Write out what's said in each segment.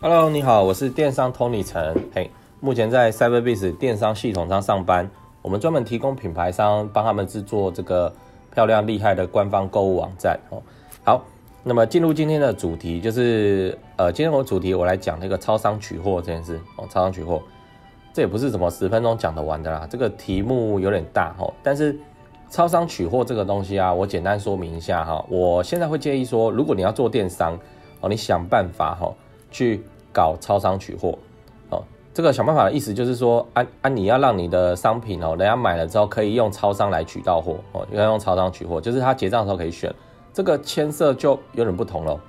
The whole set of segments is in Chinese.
Hello，你好，我是电商 Tony 陈。嘿，目前在 CyberBase 电商系统上上班，我们专门提供品牌商帮他们制作这个漂亮厉害的官方购物网站哦。好，那么进入今天的主题，就是呃，今天我主题我来讲那个超商取货这件事哦，超商取货。这也不是什么十分钟讲得完的啦，这个题目有点大哈。但是超商取货这个东西啊，我简单说明一下哈。我现在会建议说，如果你要做电商哦，你想办法哈去搞超商取货哦。这个想办法的意思就是说，啊啊，你要让你的商品哦，人家买了之后可以用超商来取到货哦，要用超商取货，就是他结账的时候可以选。这个牵涉就有点不同了。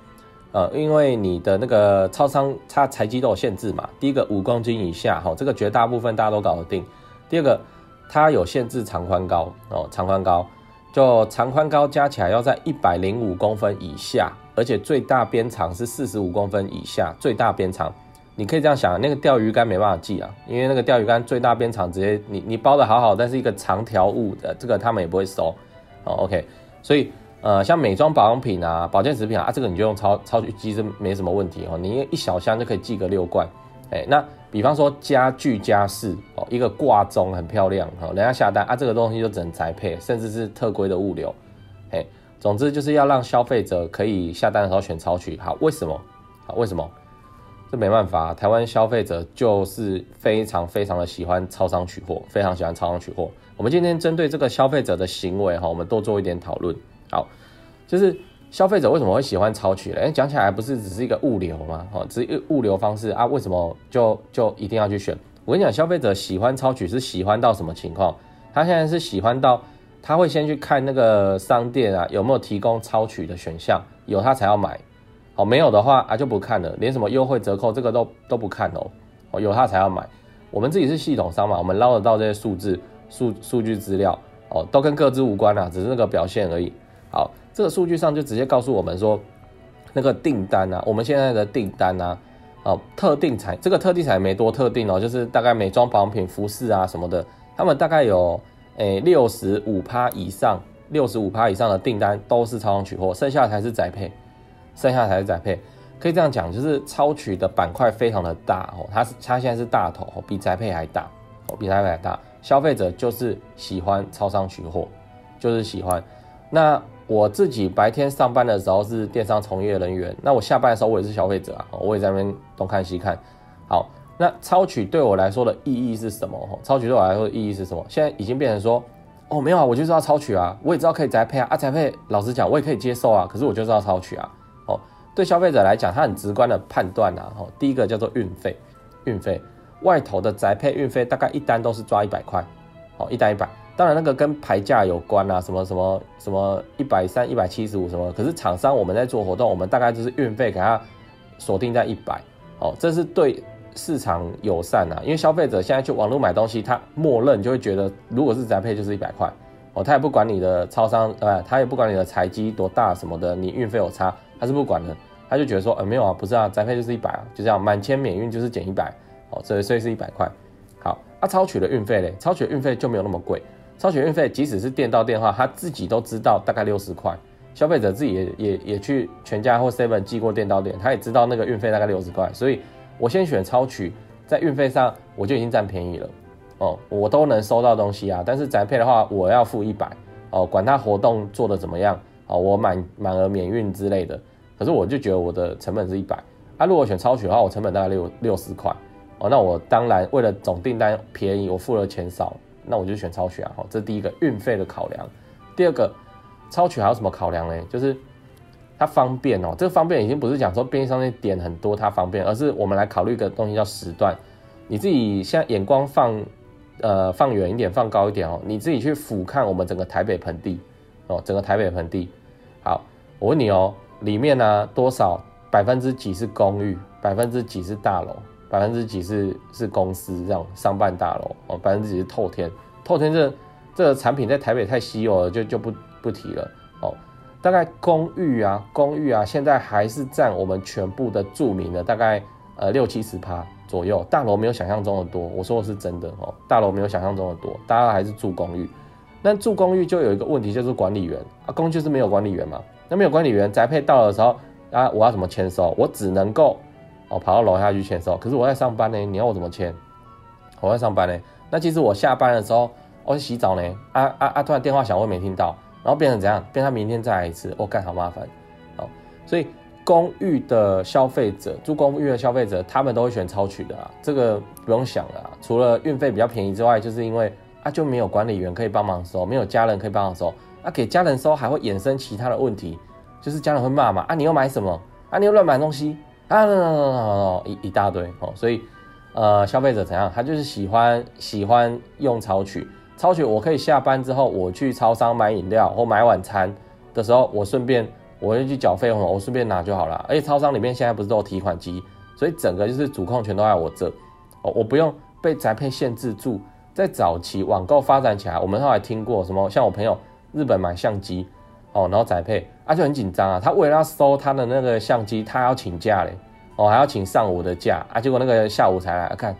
呃，因为你的那个超商它材积都有限制嘛。第一个五公斤以下，哈，这个绝大部分大家都搞得定。第二个，它有限制长宽高哦，长宽高就长宽高加起来要在一百零五公分以下，而且最大边长是四十五公分以下。最大边长，你可以这样想，那个钓鱼竿没办法寄啊，因为那个钓鱼竿最大边长直接你你包的好好，但是一个长条物的这个他们也不会收哦。OK，所以。呃，像美妆保养品啊、保健食品啊，这个你就用超超取机是没什么问题哦。你一小箱就可以寄个六罐，哎，那比方说家具家饰哦，一个挂钟很漂亮哈，人家下单啊，这个东西就只能宅配，甚至是特规的物流，哎，总之就是要让消费者可以下单的时候选超取。好，为什么？好，为什么？这没办法，台湾消费者就是非常非常的喜欢超商取货，非常喜欢超商取货。我们今天针对这个消费者的行为哈，我们多做一点讨论。好，就是消费者为什么会喜欢超取嘞？讲起来不是只是一个物流吗？哦，只是物流方式啊，为什么就就一定要去选？我跟你讲，消费者喜欢超取是喜欢到什么情况？他现在是喜欢到他会先去看那个商店啊有没有提供超取的选项，有他才要买。哦，没有的话啊就不看了，连什么优惠折扣这个都都不看哦。哦，有他才要买。我们自己是系统商嘛，我们捞得到这些数字、数数据资料哦，都跟各自无关啊，只是那个表现而已。好，这个数据上就直接告诉我们说，那个订单啊，我们现在的订单啊，哦，特定产这个特定产没多特定哦，就是大概美妆保养品、服饰啊什么的，他们大概有诶六十五趴以上，六十五趴以上的订单都是超商取货，剩下才是宅配，剩下才是宅配，可以这样讲，就是超取的板块非常的大哦，它是它现在是大头哦，比宅配还大，哦，比宅配还大，消费者就是喜欢超商取货，就是喜欢那。我自己白天上班的时候是电商从业人员，那我下班的时候我也是消费者啊，我也在那边东看西看。好，那超取对我来说的意义是什么？超取对我来说的意义是什么？现在已经变成说，哦，没有啊，我就知道超取啊，我也知道可以宅配啊，啊，宅配老实讲我也可以接受啊，可是我就知道超取啊。哦，对消费者来讲，他很直观的判断啊，哦，第一个叫做运费，运费，外头的宅配运费大概一单都是抓一百块，哦，一单一百。当然，那个跟牌价有关啊，什么什么什么一百三、一百七十五什么。可是厂商我们在做活动，我们大概就是运费给他锁定在一百，哦，这是对市场友善啊。因为消费者现在去网络买东西，他默认就会觉得，如果是宅配就是一百块，哦，他也不管你的超商，呃，他也不管你的财机多大什么的，你运费有差，他是不管的，他就觉得说，呃，没有啊，不是啊，宅配就是一百啊，就这样，满千免运就是减一百，哦，所以所以是一百块。好，啊，超取的运费嘞，超取的运费就没有那么贵。超取运费，即使是电到电话，他自己都知道大概六十块。消费者自己也也也去全家或 seven 寄过电到店，他也知道那个运费大概六十块。所以我先选超取，在运费上我就已经占便宜了。哦，我都能收到东西啊。但是宅配的话，我要付一百。哦，管他活动做的怎么样，哦，我满满额免运之类的。可是我就觉得我的成本是一百。啊，如果选超取的话，我成本大概六六十块。哦，那我当然为了总订单便宜，我付的钱少。那我就选超取啊，好，这第一个运费的考量。第二个，超取还有什么考量呢？就是它方便哦。这个方便已经不是讲说便利商店点很多它方便，而是我们来考虑一个东西叫时段。你自己现在眼光放呃放远一点，放高一点哦。你自己去俯瞰我们整个台北盆地哦，整个台北盆地。好，我问你哦，里面呢多少百分之几是公寓，百分之几是大楼？百分之几是是公司这样商办大楼哦，百分之几是透天，透天这这个产品在台北太稀有了，就就不不提了哦。大概公寓啊，公寓啊，现在还是占我们全部的住民的大概呃六七十趴左右，大楼没有想象中的多，我说的是真的哦，大楼没有想象中的多，大家还是住公寓。但住公寓就有一个问题，就是管理员啊，公寓就是没有管理员嘛。那没有管理员，宅配到的时候啊，我要怎么签收？我只能够哦跑到楼下去签收。可是我在上班呢，你要我怎么签？我在上班呢。那其实我下班的时候，我去洗澡呢。啊啊啊！突然电话响，我也没听到，然后变成怎样？变成明天再来一次，我干好麻烦。哦，所以公寓的消费者，住公寓的消费者，他们都会选超取的啊。这个不用想了，除了运费比较便宜之外，就是因为。啊就没有管理员可以帮忙收，没有家人可以帮忙收，啊，给家人收还会衍生其他的问题，就是家人会骂嘛，啊，你又买什么？啊，你又乱买东西，啊，一一大堆哦，所以，呃，消费者怎样？他就是喜欢喜欢用超取，超取我可以下班之后我去超商买饮料或买晚餐的时候，我顺便我就去缴费用，我顺便拿就好了。而且超商里面现在不是都有提款机，所以整个就是主控权都在我这，哦，我不用被宅配限制住。在早期网购发展起来，我们后来听过什么？像我朋友日本买相机，哦，然后载配，啊就很紧张啊。他为了要收他的那个相机，他要请假嘞，哦，还要请上午的假啊。结果那个下午才来看，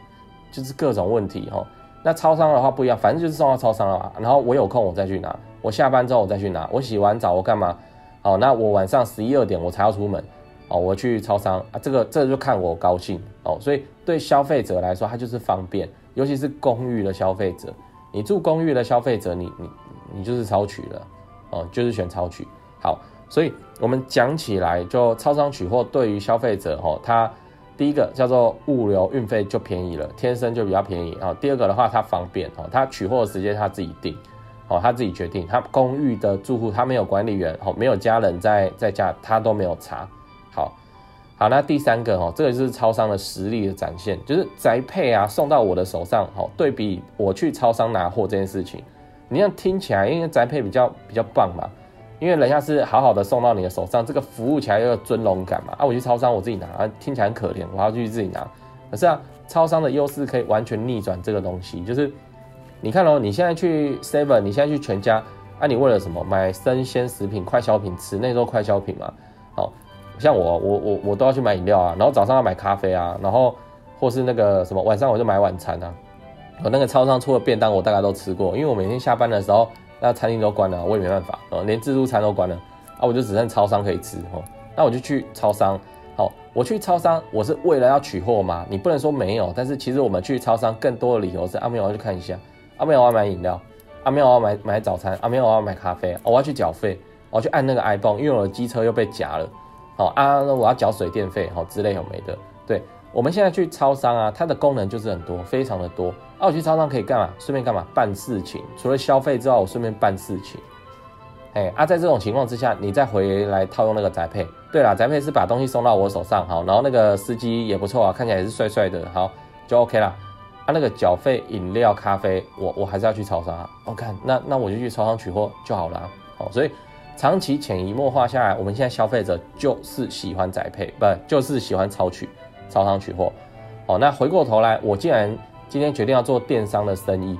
就是各种问题哦。那超商的话不一样，反正就是送到超商了嘛。然后我有空我再去拿，我下班之后我再去拿。我洗完澡我干嘛？哦，那我晚上十一二点我才要出门，哦，我去超商啊。这个这就看我高兴哦。所以对消费者来说，它就是方便。尤其是公寓的消费者，你住公寓的消费者，你你你就是超取了，哦，就是选超取。好，所以我们讲起来，就超商取货对于消费者，哦，它第一个叫做物流运费就便宜了，天生就比较便宜啊。第二个的话，它方便，哦，它取货的时间他自己定，哦，他自己决定。他公寓的住户他没有管理员，哦，没有家人在在家，他都没有查。好。好，那第三个哈，这个就是超商的实力的展现，就是宅配啊送到我的手上，好对比我去超商拿货这件事情，你要听起来，因为宅配比较比较棒嘛，因为人家是好好的送到你的手上，这个服务起来又有尊荣感嘛。啊，我去超商我自己拿，啊听起来很可怜，我要去自己拿。可是啊，超商的优势可以完全逆转这个东西，就是你看哦，你现在去 Seven，你现在去全家，啊，你为了什么？买生鲜食品、快消品吃，那时候快消品嘛。好。像我，我我我都要去买饮料啊，然后早上要买咖啡啊，然后或是那个什么晚上我就买晚餐啊。我那个超商出的便当我大概都吃过，因为我每天下班的时候那餐厅都关了，我也没办法，哦，连自助餐都关了啊，我就只剩超商可以吃哦。那我就去超商，好，我去超商我是为了要取货吗？你不能说没有，但是其实我们去超商更多的理由是阿妹我要去看一下，阿妹我要买饮料，阿妹我要买买早餐，阿妹我要买咖啡，我要去缴费，我要去按那个 iPhone，因为我的机车又被夹了。好啊，那我要缴水电费，好之类有没的？对，我们现在去超商啊，它的功能就是很多，非常的多。啊，我去超商可以干嘛？顺便干嘛？办事情。除了消费之外，我顺便办事情。哎，啊，在这种情况之下，你再回来套用那个宅配。对了，宅配是把东西送到我手上，好，然后那个司机也不错啊，看起来也是帅帅的，好，就 OK 啦。啊，那个缴费、饮料、咖啡，我我还是要去超商啊。OK，那那我就去超商取货就好了。好，所以。长期潜移默化下来，我们现在消费者就是喜欢宅配，不就是喜欢超取、超商取货。哦，那回过头来，我既然今天决定要做电商的生意，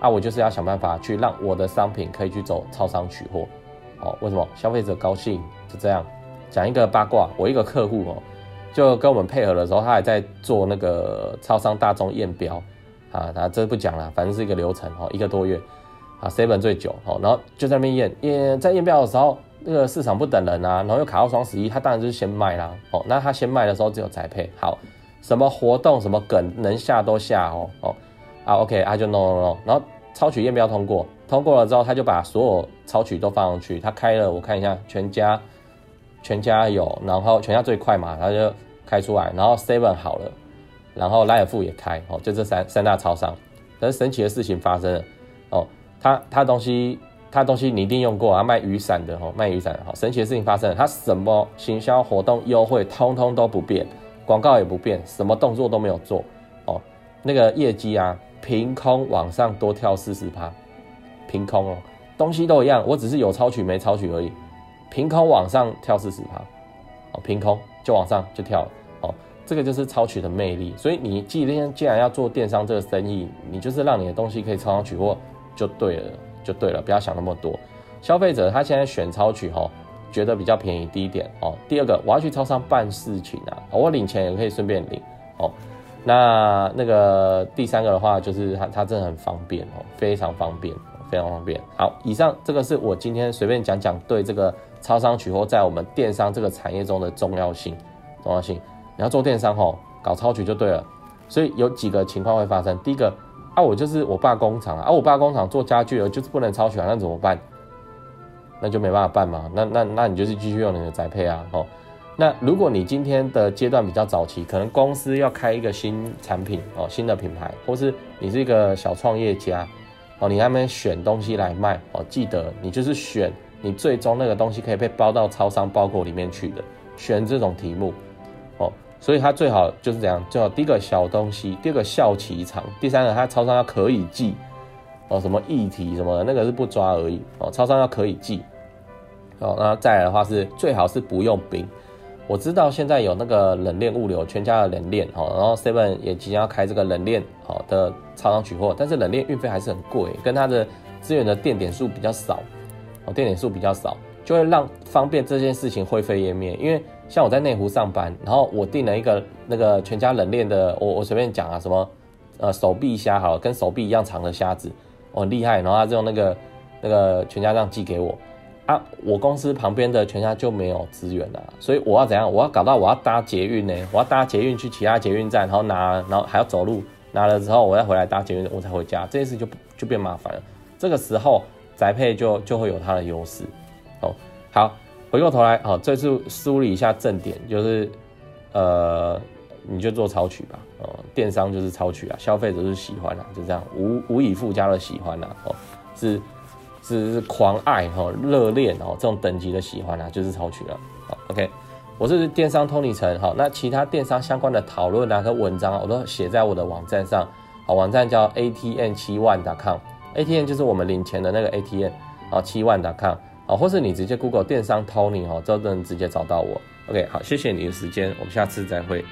啊，我就是要想办法去让我的商品可以去走超商取货。哦，为什么？消费者高兴，就这样。讲一个八卦，我一个客户哦，就跟我们配合的时候，他还在做那个超商大众验标，啊，他这不讲了，反正是一个流程哦，一个多月。啊，seven 最久，哦，然后就在那边验，验在验标的时候，那个市场不等人啊，然后又卡到双十一，他当然就是先卖啦，哦，那他先卖的时候只有宅配，好，什么活动什么梗能下都下哦，哦，啊，OK，他就弄弄弄，然后超取验标通过，通过了之后，他就把所有超取都放上去，他开了，我看一下，全家，全家有，然后全家最快嘛，他就开出来，然后 seven 好了，然后莱尔富也开，哦，就这三三大超商，但是神奇的事情发生了，哦。他他东西他东西你一定用过啊，卖雨伞的哦，卖雨伞好神奇的事情发生了，他什么行销活动优惠通通都不变，广告也不变，什么动作都没有做。哦，那个业绩啊凭空往上多跳四十趴，凭空哦，东西都一样，我只是有超取没超取而已，凭空往上跳四十趴，哦，凭空就往上就跳哦，这个就是超取的魅力，所以你既然既然要做电商这个生意，你就是让你的东西可以超取货。就对了，就对了，不要想那么多。消费者他现在选超取吼，觉得比较便宜，第一点哦。第二个，我要去超商办事情啊，我领钱也可以顺便领哦。那那个第三个的话，就是它它真的很方便哦，非常方便，非常方便。好，以上这个是我今天随便讲讲对这个超商取货在我们电商这个产业中的重要性。重要性，你要做电商吼，搞超取就对了。所以有几个情况会发生。第一个啊，我就是我爸工厂啊，我爸工厂做家具的，就是不能超取啊，那怎么办？那就没办法办嘛。那那那你就是继续用你的宅配啊，哦。那如果你今天的阶段比较早期，可能公司要开一个新产品哦，新的品牌，或是你是一个小创业家哦，你那边选东西来卖哦，记得你就是选你最终那个东西可以被包到超商包裹里面去的，选这种题目哦，所以它最好就是这样，最好第一个小东西，第二个效期长，第三个它超商要可以寄哦，什么议题什么的那个是不抓而已哦，超商要可以寄哦，那再来的话是最好是不用冰。我知道现在有那个冷链物流，全家的冷链哦，然后 Seven 也即将要开这个冷链好的超商取货，但是冷链运费还是很贵，跟它的资源的店点数比较少，哦，店点数比较少，就会让方便这件事情灰飞烟灭。因为像我在内湖上班，然后我订了一个那个全家冷链的，我我随便讲啊，什么呃手臂虾好，跟手臂一样长的虾子，我很厉害，然后他就用那个那个全家这样寄给我。啊，我公司旁边的全家就没有资源了，所以我要怎样？我要搞到我要搭捷运呢？我要搭捷运去其他捷运站，然后拿，然后还要走路，拿了之后我再回来搭捷运，我才回家，这件事就就变麻烦了。这个时候宅配就就会有它的优势。哦，好，回过头来，好，这次梳理一下正点，就是呃，你就做超取吧，哦，电商就是超取啊，消费者是喜欢啊，就这样，无无以复加的喜欢啊，哦，是。是狂爱哈，热恋哦，这种等级的喜欢啊，就是超取了。好，OK，我是电商 Tony 陈，好，那其他电商相关的讨论啊和文章，我都写在我的网站上。好，网站叫 ATN 七万 .com，ATN 就是我们领钱的那个 ATN，好，七万 .com，好，或是你直接 Google 电商 Tony 哈，都能直接找到我。OK，好，谢谢你的时间，我们下次再会。